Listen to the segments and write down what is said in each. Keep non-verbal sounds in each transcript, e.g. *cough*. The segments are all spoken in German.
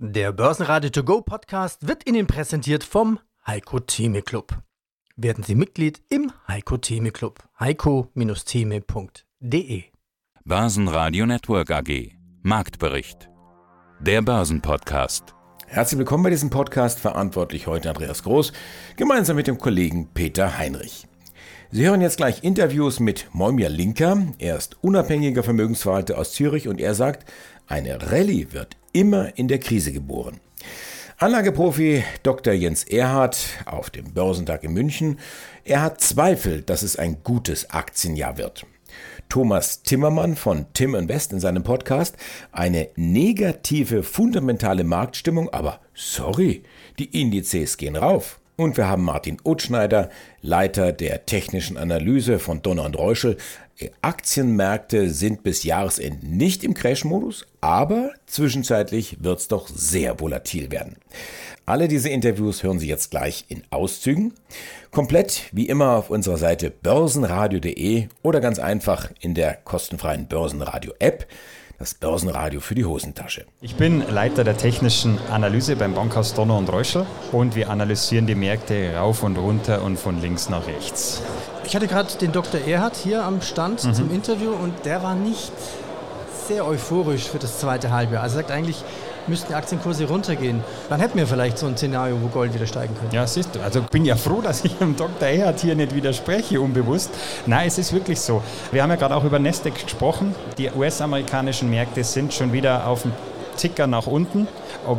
Der Börsenradio To Go Podcast wird Ihnen präsentiert vom Heiko Theme Club. Werden Sie Mitglied im Heiko Theme Club. heiko-theme.de Börsenradio Network AG Marktbericht Der Börsenpodcast Herzlich willkommen bei diesem Podcast, verantwortlich heute Andreas Groß, gemeinsam mit dem Kollegen Peter Heinrich. Sie hören jetzt gleich Interviews mit Moimir Linker. Er ist unabhängiger Vermögensverwalter aus Zürich und er sagt, eine Rallye wird immer in der Krise geboren. Anlageprofi Dr. Jens Erhardt auf dem Börsentag in München. Er hat Zweifel, dass es ein gutes Aktienjahr wird. Thomas Timmermann von Tim Invest in seinem Podcast eine negative fundamentale Marktstimmung, aber sorry, die Indizes gehen rauf. Und wir haben Martin Utschneider, Leiter der technischen Analyse von Donner und Reuschel. Aktienmärkte sind bis Jahresende nicht im Crash-Modus, aber zwischenzeitlich wird es doch sehr volatil werden. Alle diese Interviews hören Sie jetzt gleich in Auszügen. Komplett wie immer auf unserer Seite börsenradio.de oder ganz einfach in der kostenfreien Börsenradio-App das Börsenradio für die Hosentasche. Ich bin Leiter der technischen Analyse beim Bankhaus Donner und Reuschel und wir analysieren die Märkte rauf und runter und von links nach rechts. Ich hatte gerade den Dr. Erhard hier am Stand mhm. zum Interview und der war nicht sehr euphorisch für das zweite Halbjahr. Also er sagt eigentlich, müssten die Aktienkurse runtergehen. Dann hätten wir vielleicht so ein Szenario, wo Gold wieder steigen könnte. Ja, siehst du. Also bin ja froh, *laughs* dass ich dem Dr. Ehert hier nicht widerspreche, unbewusst. Nein, es ist wirklich so. Wir haben ja gerade auch über Nasdaq gesprochen. Die US-amerikanischen Märkte sind schon wieder auf dem Ticker nach unten.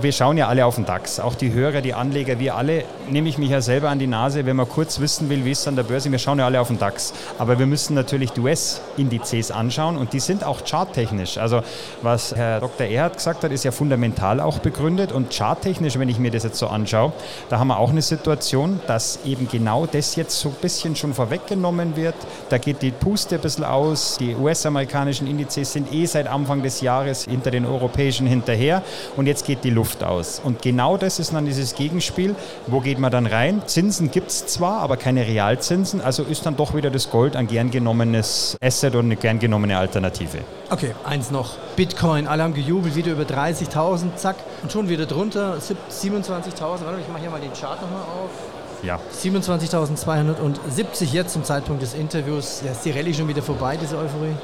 Wir schauen ja alle auf den DAX, auch die Hörer, die Anleger, wir alle, nehme ich mich ja selber an die Nase, wenn man kurz wissen will, wie es an der Börse, wir schauen ja alle auf den DAX. Aber wir müssen natürlich die US-Indizes anschauen und die sind auch charttechnisch. Also was Herr Dr. Erhard gesagt hat, ist ja fundamental auch begründet und charttechnisch, wenn ich mir das jetzt so anschaue, da haben wir auch eine Situation, dass eben genau das jetzt so ein bisschen schon vorweggenommen wird. Da geht die Puste ein bisschen aus. Die US-amerikanischen Indizes sind eh seit Anfang des Jahres hinter den europäischen hinter hinterher und jetzt geht die Luft aus. Und genau das ist dann dieses Gegenspiel. Wo geht man dann rein? Zinsen gibt es zwar, aber keine Realzinsen, also ist dann doch wieder das Gold ein gern genommenes Asset und eine gern genommene Alternative. Okay, eins noch. Bitcoin, alle haben gejubelt, wieder über 30.000, zack, und schon wieder drunter, 27.000. Warte, ich mache hier mal den Chart nochmal auf. Ja. 27.270 jetzt zum Zeitpunkt des Interviews. Ja, ist die Rallye schon wieder vorbei, diese Euphorie?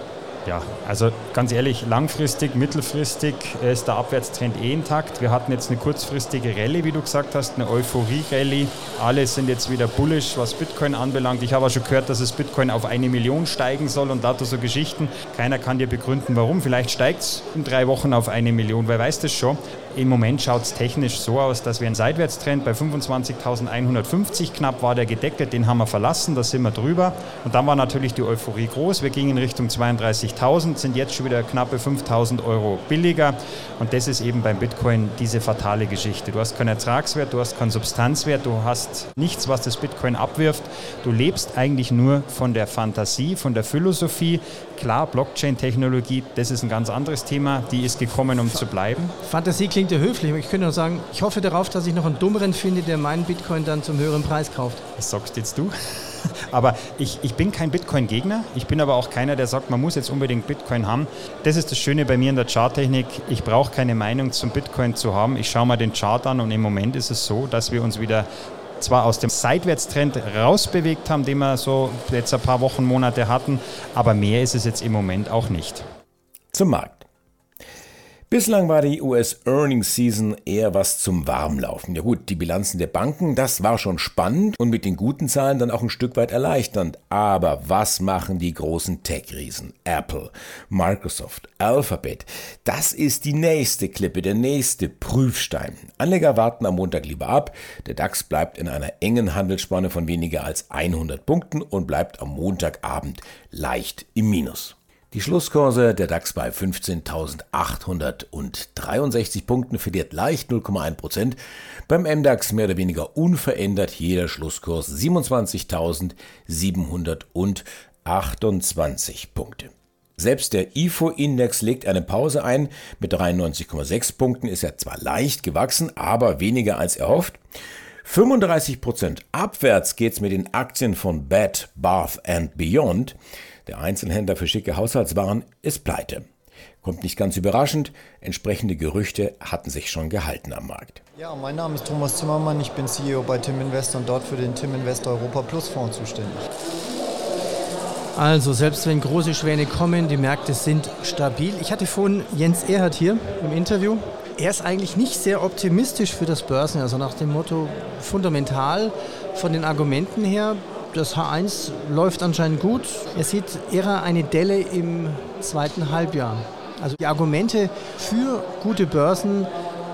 ja, also ganz ehrlich, langfristig, mittelfristig ist der Abwärtstrend eh intakt. Wir hatten jetzt eine kurzfristige Rallye, wie du gesagt hast, eine Euphorie-Rallye. Alle sind jetzt wieder bullish, was Bitcoin anbelangt. Ich habe auch schon gehört, dass es Bitcoin auf eine Million steigen soll und dazu so Geschichten. Keiner kann dir begründen, warum. Vielleicht steigt es in drei Wochen auf eine Million, wer weiß das schon. Im Moment schaut es technisch so aus, dass wir einen Seitwärtstrend bei 25.150 knapp war der gedeckelt, den haben wir verlassen, da sind wir drüber. Und dann war natürlich die Euphorie groß. Wir gingen Richtung 32 20.000 sind jetzt schon wieder knappe 5.000 Euro billiger. Und das ist eben beim Bitcoin diese fatale Geschichte. Du hast keinen Ertragswert, du hast keinen Substanzwert, du hast nichts, was das Bitcoin abwirft. Du lebst eigentlich nur von der Fantasie, von der Philosophie. Klar, Blockchain-Technologie, das ist ein ganz anderes Thema. Die ist gekommen, um F zu bleiben. Fantasie klingt ja höflich, aber ich könnte nur sagen, ich hoffe darauf, dass ich noch einen Dummeren finde, der meinen Bitcoin dann zum höheren Preis kauft. Was sagst jetzt du. *laughs* Aber ich, ich bin kein Bitcoin-Gegner. Ich bin aber auch keiner, der sagt, man muss jetzt unbedingt Bitcoin haben. Das ist das Schöne bei mir in der Charttechnik. Ich brauche keine Meinung zum Bitcoin zu haben. Ich schaue mal den Chart an und im Moment ist es so, dass wir uns wieder zwar aus dem Seitwärtstrend rausbewegt haben, den wir so jetzt ein paar Wochen, Monate hatten, aber mehr ist es jetzt im Moment auch nicht. Zum Markt. Bislang war die US Earnings Season eher was zum Warmlaufen. Ja gut, die Bilanzen der Banken, das war schon spannend und mit den guten Zahlen dann auch ein Stück weit erleichternd. Aber was machen die großen Tech-Riesen? Apple, Microsoft, Alphabet. Das ist die nächste Klippe, der nächste Prüfstein. Anleger warten am Montag lieber ab. Der DAX bleibt in einer engen Handelsspanne von weniger als 100 Punkten und bleibt am Montagabend leicht im Minus. Die Schlusskurse der DAX bei 15.863 Punkten verliert leicht 0,1%. Beim MDAX mehr oder weniger unverändert jeder Schlusskurs 27.728 Punkte. Selbst der IFO-Index legt eine Pause ein. Mit 93,6 Punkten ist er zwar leicht gewachsen, aber weniger als erhofft. 35% abwärts geht's mit den Aktien von Bed, Bath and Beyond. Der Einzelhändler für schicke Haushaltswaren ist pleite. Kommt nicht ganz überraschend, entsprechende Gerüchte hatten sich schon gehalten am Markt. Ja, mein Name ist Thomas Zimmermann, ich bin CEO bei Tim Invest und dort für den Tim Invest Europa Plus Fonds zuständig. Also, selbst wenn große Schwäne kommen, die Märkte sind stabil. Ich hatte vorhin Jens Erhard hier im Interview. Er ist eigentlich nicht sehr optimistisch für das Börsen, also nach dem Motto fundamental von den Argumenten her. Das H1 läuft anscheinend gut. Er sieht eher eine Delle im zweiten Halbjahr. Also die Argumente für gute Börsen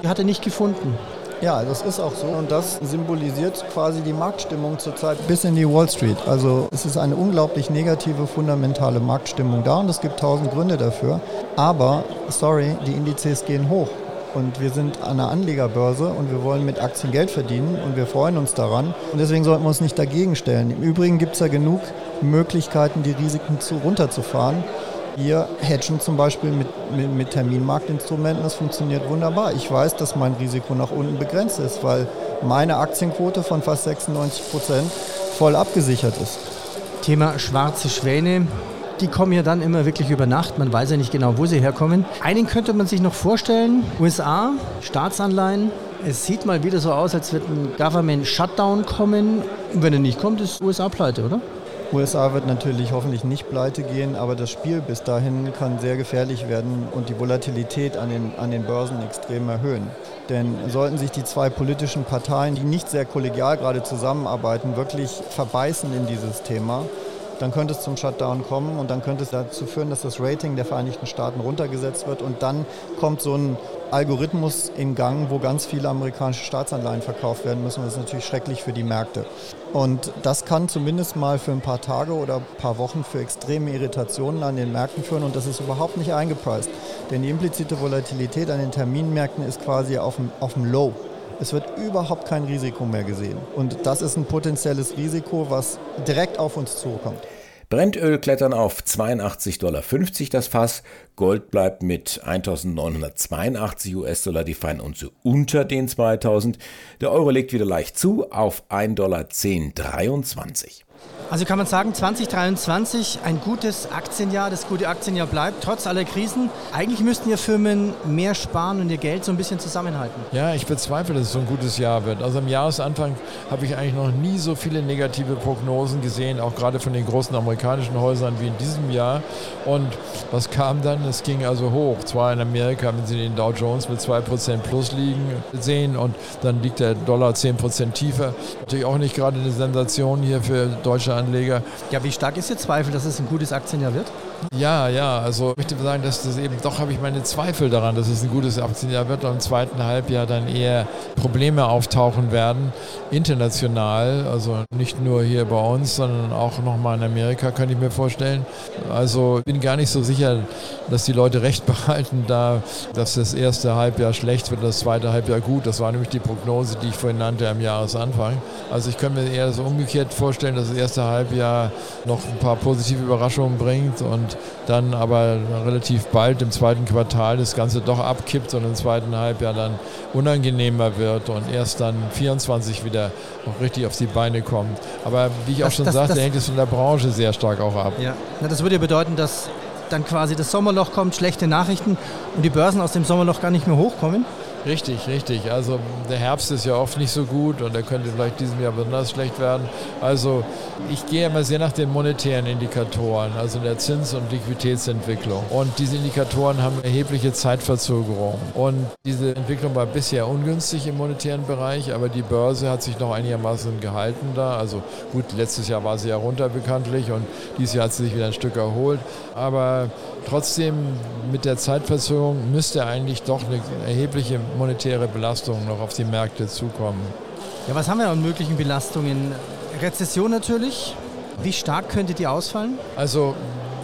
hat er nicht gefunden. Ja, das ist auch so und das symbolisiert quasi die Marktstimmung zurzeit bis in die Wall Street. Also es ist eine unglaublich negative, fundamentale Marktstimmung da und es gibt tausend Gründe dafür. Aber, sorry, die Indizes gehen hoch und wir sind an einer Anlegerbörse und wir wollen mit Aktien Geld verdienen und wir freuen uns daran und deswegen sollten wir uns nicht dagegen stellen. Im Übrigen gibt es ja genug Möglichkeiten, die Risiken zu, runterzufahren. Wir hedgen zum Beispiel mit, mit, mit, Terminmarktinstrumenten, das funktioniert wunderbar. Ich weiß, dass mein Risiko nach unten begrenzt ist, weil meine Aktienquote von fast 96 Prozent voll abgesichert ist. Thema schwarze Schwäne. Die kommen ja dann immer wirklich über Nacht. Man weiß ja nicht genau, wo sie herkommen. Einen könnte man sich noch vorstellen. USA, Staatsanleihen. Es sieht mal wieder so aus, als wird ein Government Shutdown kommen. Und wenn er nicht kommt, ist USA pleite, oder? USA wird natürlich hoffentlich nicht pleite gehen, aber das Spiel bis dahin kann sehr gefährlich werden und die Volatilität an den, an den Börsen extrem erhöhen. Denn sollten sich die zwei politischen Parteien, die nicht sehr kollegial gerade zusammenarbeiten, wirklich verbeißen in dieses Thema, dann könnte es zum Shutdown kommen und dann könnte es dazu führen, dass das Rating der Vereinigten Staaten runtergesetzt wird und dann kommt so ein Algorithmus in Gang, wo ganz viele amerikanische Staatsanleihen verkauft werden müssen. Das ist natürlich schrecklich für die Märkte. Und das kann zumindest mal für ein paar Tage oder ein paar Wochen für extreme Irritationen an den Märkten führen und das ist überhaupt nicht eingepreist. Denn die implizite Volatilität an den Terminmärkten ist quasi auf dem, auf dem Low. Es wird überhaupt kein Risiko mehr gesehen. Und das ist ein potenzielles Risiko, was direkt auf uns zukommt. Brennöl klettern auf 82,50 Dollar das Fass. Gold bleibt mit 1982 US-Dollar die Feinunze unter den 2000. Der Euro legt wieder leicht zu auf 1,1023 Dollar. Also kann man sagen, 2023 ein gutes Aktienjahr, das gute Aktienjahr bleibt, trotz aller Krisen. Eigentlich müssten ja Firmen mehr sparen und ihr Geld so ein bisschen zusammenhalten. Ja, ich bezweifle, dass es so ein gutes Jahr wird. Also am Jahresanfang habe ich eigentlich noch nie so viele negative Prognosen gesehen, auch gerade von den großen amerikanischen Häusern wie in diesem Jahr. Und was kam dann? Es ging also hoch. Zwar in Amerika, wenn Sie den Dow Jones mit 2% plus liegen sehen und dann liegt der Dollar 10% tiefer. Natürlich auch nicht gerade eine Sensation hier für deutsche Anleger. Ja, wie stark ist Ihr Zweifel, dass es ein gutes Aktienjahr wird? Ja, ja, also ich möchte sagen, dass das eben doch habe ich meine Zweifel daran, dass es ein gutes Aktienjahr wird und im zweiten Halbjahr dann eher Probleme auftauchen werden, international, also nicht nur hier bei uns, sondern auch nochmal in Amerika, kann ich mir vorstellen. Also ich bin gar nicht so sicher, dass die Leute recht *laughs* behalten, da dass das erste Halbjahr schlecht wird, das zweite Halbjahr gut. Das war nämlich die Prognose, die ich vorhin nannte am Jahresanfang. Also ich kann mir eher so umgekehrt vorstellen, dass das erste Halbjahr noch ein paar positive Überraschungen bringt und dann aber relativ bald im zweiten Quartal das Ganze doch abkippt und im zweiten Halbjahr dann unangenehmer wird und erst dann 24 wieder auch richtig auf die Beine kommt. Aber wie ich das, auch schon das, sagte, das, hängt es von der Branche sehr stark auch ab. Ja, Na, das würde ja bedeuten, dass dann quasi das Sommerloch kommt, schlechte Nachrichten und die Börsen aus dem Sommerloch gar nicht mehr hochkommen. Richtig, richtig. Also der Herbst ist ja oft nicht so gut und er könnte vielleicht diesem Jahr besonders schlecht werden. Also ich gehe immer sehr nach den monetären Indikatoren, also der Zins- und Liquiditätsentwicklung. Und diese Indikatoren haben erhebliche Zeitverzögerung. Und diese Entwicklung war bisher ungünstig im monetären Bereich, aber die Börse hat sich noch einigermaßen gehalten da. Also gut, letztes Jahr war sie ja runter bekanntlich und dieses Jahr hat sie sich wieder ein Stück erholt. Aber trotzdem mit der Zeitverzögerung müsste eigentlich doch eine erhebliche monetäre Belastung noch auf die Märkte zukommen. Ja, was haben wir an möglichen Belastungen? Rezession natürlich. Wie stark könnte die ausfallen? Also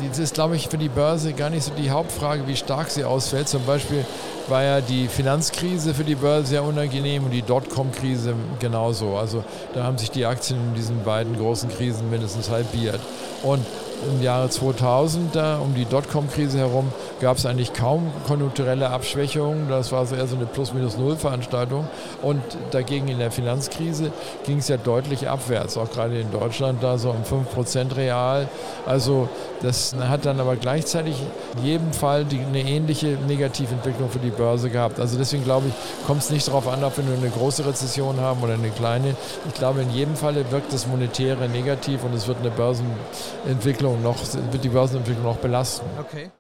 das ist, glaube ich, für die Börse gar nicht so die Hauptfrage, wie stark sie ausfällt. Zum Beispiel war ja die Finanzkrise für die Börse sehr unangenehm und die Dotcom-Krise genauso. Also da haben sich die Aktien in diesen beiden großen Krisen mindestens halbiert. Und im Jahre 2000, da, um die Dotcom-Krise herum, gab es eigentlich kaum konjunkturelle Abschwächungen. Das war so eher so eine Plus-Minus-Null-Veranstaltung. Und dagegen in der Finanzkrise ging es ja deutlich abwärts, auch gerade in Deutschland, da so um 5% real. Also das hat dann aber gleichzeitig in jedem Fall die, eine ähnliche Negativentwicklung für die Börse gehabt. Also deswegen glaube ich, kommt es nicht darauf an, ob wir nur eine große Rezession haben oder eine kleine. Ich glaube, in jedem Falle wirkt das Monetäre negativ und es wird eine Börsenentwicklung noch, wird die Börsenentwicklung noch belasten. Okay.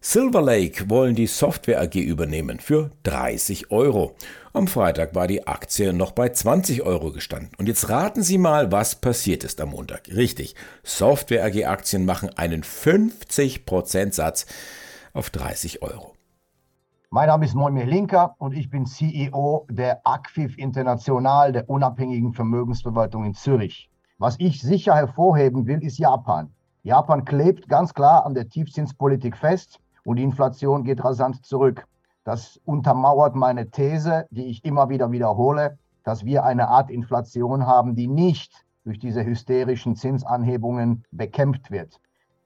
Silver Lake wollen die Software AG übernehmen für 30 Euro. Am Freitag war die Aktie noch bei 20 Euro gestanden. Und jetzt raten Sie mal, was passiert ist am Montag. Richtig, Software AG Aktien machen einen 50% Satz auf 30 Euro. Mein Name ist Moimir Linker und ich bin CEO der Acquif International, der unabhängigen Vermögensverwaltung in Zürich. Was ich sicher hervorheben will, ist Japan. Japan klebt ganz klar an der Tiefzinspolitik fest und die Inflation geht rasant zurück. Das untermauert meine These, die ich immer wieder wiederhole, dass wir eine Art Inflation haben, die nicht durch diese hysterischen Zinsanhebungen bekämpft wird.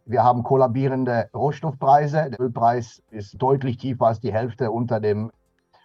Wir haben kollabierende Rohstoffpreise. Der Ölpreis ist deutlich tiefer als die Hälfte unter dem,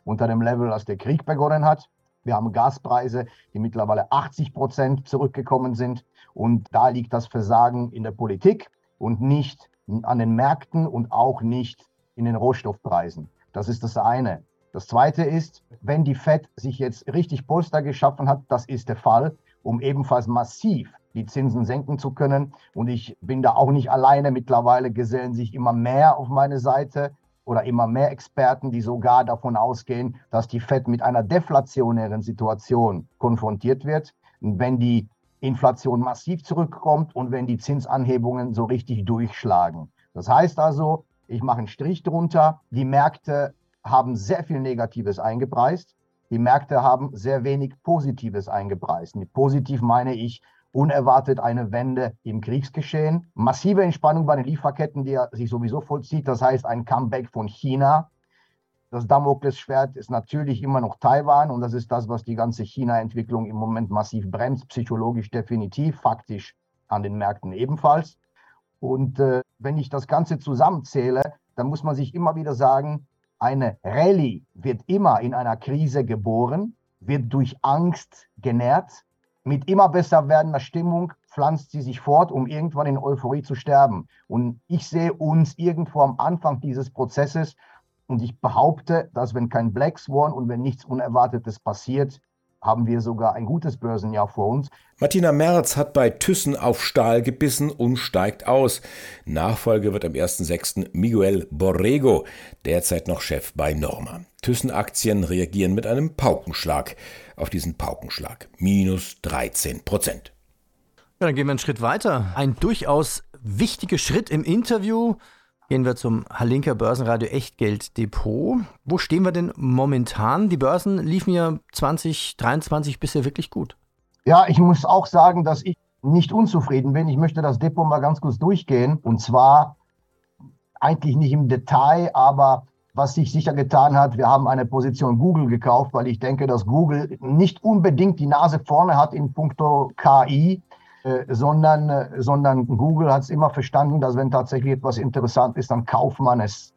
unter dem Level, als der Krieg begonnen hat. Wir haben Gaspreise, die mittlerweile 80 Prozent zurückgekommen sind. Und da liegt das Versagen in der Politik und nicht an den Märkten und auch nicht in den Rohstoffpreisen. Das ist das eine. Das zweite ist, wenn die Fed sich jetzt richtig Polster geschaffen hat, das ist der Fall, um ebenfalls massiv die Zinsen senken zu können. Und ich bin da auch nicht alleine. Mittlerweile gesellen sich immer mehr auf meine Seite oder immer mehr Experten, die sogar davon ausgehen, dass die Fed mit einer deflationären Situation konfrontiert wird. Und wenn die Inflation massiv zurückkommt und wenn die Zinsanhebungen so richtig durchschlagen. Das heißt also, ich mache einen Strich drunter. Die Märkte haben sehr viel Negatives eingepreist. Die Märkte haben sehr wenig Positives eingepreist. Mit positiv meine ich unerwartet eine Wende im Kriegsgeschehen, massive Entspannung bei den Lieferketten, die sich sowieso vollzieht. Das heißt ein Comeback von China, das Damoklesschwert ist natürlich immer noch Taiwan und das ist das, was die ganze China-Entwicklung im Moment massiv bremst, psychologisch definitiv, faktisch an den Märkten ebenfalls. Und äh, wenn ich das Ganze zusammenzähle, dann muss man sich immer wieder sagen, eine Rallye wird immer in einer Krise geboren, wird durch Angst genährt. Mit immer besser werdender Stimmung pflanzt sie sich fort, um irgendwann in Euphorie zu sterben. Und ich sehe uns irgendwo am Anfang dieses Prozesses und ich behaupte, dass wenn kein Black Swan und wenn nichts Unerwartetes passiert, haben wir sogar ein gutes Börsenjahr vor uns. Martina Merz hat bei Thyssen auf Stahl gebissen und steigt aus. Nachfolger wird am 1.6. Miguel Borrego, derzeit noch Chef bei Norma. Thyssen-Aktien reagieren mit einem Paukenschlag auf diesen Paukenschlag. Minus 13 Prozent. Ja, dann gehen wir einen Schritt weiter. Ein durchaus wichtiger Schritt im Interview Gehen wir zum Halinker Börsenradio Echtgeld Depot. Wo stehen wir denn momentan? Die Börsen liefen ja 2023 bisher wirklich gut. Ja, ich muss auch sagen, dass ich nicht unzufrieden bin. Ich möchte das Depot mal ganz kurz durchgehen. Und zwar eigentlich nicht im Detail, aber was sich sicher getan hat, wir haben eine Position Google gekauft, weil ich denke, dass Google nicht unbedingt die Nase vorne hat in puncto KI. Äh, sondern, äh, sondern Google hat es immer verstanden, dass wenn tatsächlich etwas interessant ist, dann kauft man es.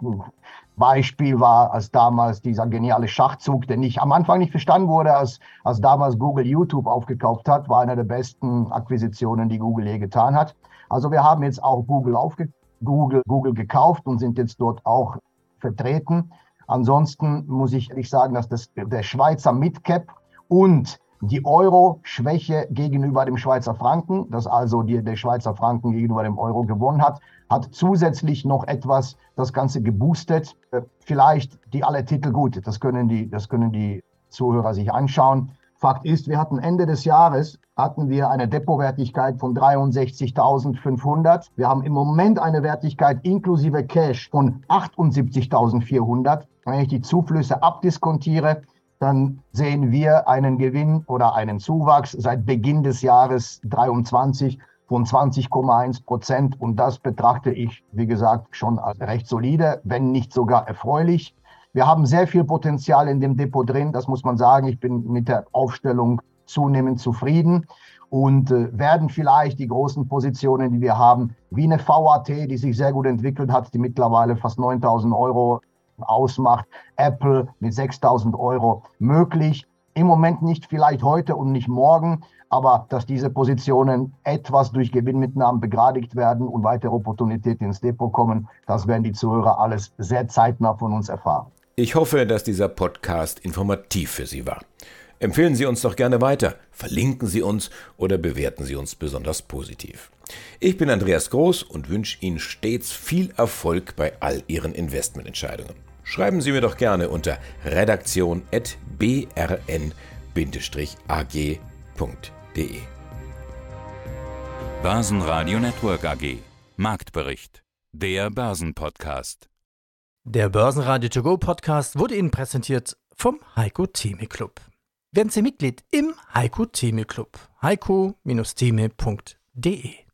Beispiel war, als damals dieser geniale Schachzug, der nicht am Anfang nicht verstanden wurde, als, als damals Google YouTube aufgekauft hat, war eine der besten Akquisitionen, die Google je getan hat. Also wir haben jetzt auch Google, aufge Google, Google gekauft und sind jetzt dort auch vertreten. Ansonsten muss ich ehrlich sagen, dass das, der Schweizer Midcap und die Euro-Schwäche gegenüber dem Schweizer Franken, dass also die, der Schweizer Franken gegenüber dem Euro gewonnen hat, hat zusätzlich noch etwas das Ganze geboostet. Äh, vielleicht die alle Titel gut, das können die, das können die Zuhörer sich anschauen. Fakt ist, wir hatten Ende des Jahres hatten wir eine Depotwertigkeit von 63.500. Wir haben im Moment eine Wertigkeit inklusive Cash von 78.400. Wenn ich die Zuflüsse abdiskontiere, dann sehen wir einen Gewinn oder einen Zuwachs seit Beginn des Jahres 23 von 20,1 Prozent. Und das betrachte ich, wie gesagt, schon als recht solide, wenn nicht sogar erfreulich. Wir haben sehr viel Potenzial in dem Depot drin, das muss man sagen. Ich bin mit der Aufstellung zunehmend zufrieden und äh, werden vielleicht die großen Positionen, die wir haben, wie eine VAT, die sich sehr gut entwickelt hat, die mittlerweile fast 9000 Euro ausmacht, Apple mit 6000 Euro möglich. Im Moment nicht vielleicht heute und nicht morgen, aber dass diese Positionen etwas durch Gewinnmitnahmen begradigt werden und weitere Opportunitäten ins Depot kommen, das werden die Zuhörer alles sehr zeitnah von uns erfahren. Ich hoffe, dass dieser Podcast informativ für Sie war. Empfehlen Sie uns doch gerne weiter, verlinken Sie uns oder bewerten Sie uns besonders positiv. Ich bin Andreas Groß und wünsche Ihnen stets viel Erfolg bei all Ihren Investmententscheidungen. Schreiben Sie mir doch gerne unter redaktion.brn-ag.de. Börsenradio Network AG Marktbericht. Der Börsenpodcast. Der Börsenradio To Go Podcast wurde Ihnen präsentiert vom Heiko Theme Club. Werden Sie Mitglied im Heiko Theme Club. heiko-theme.de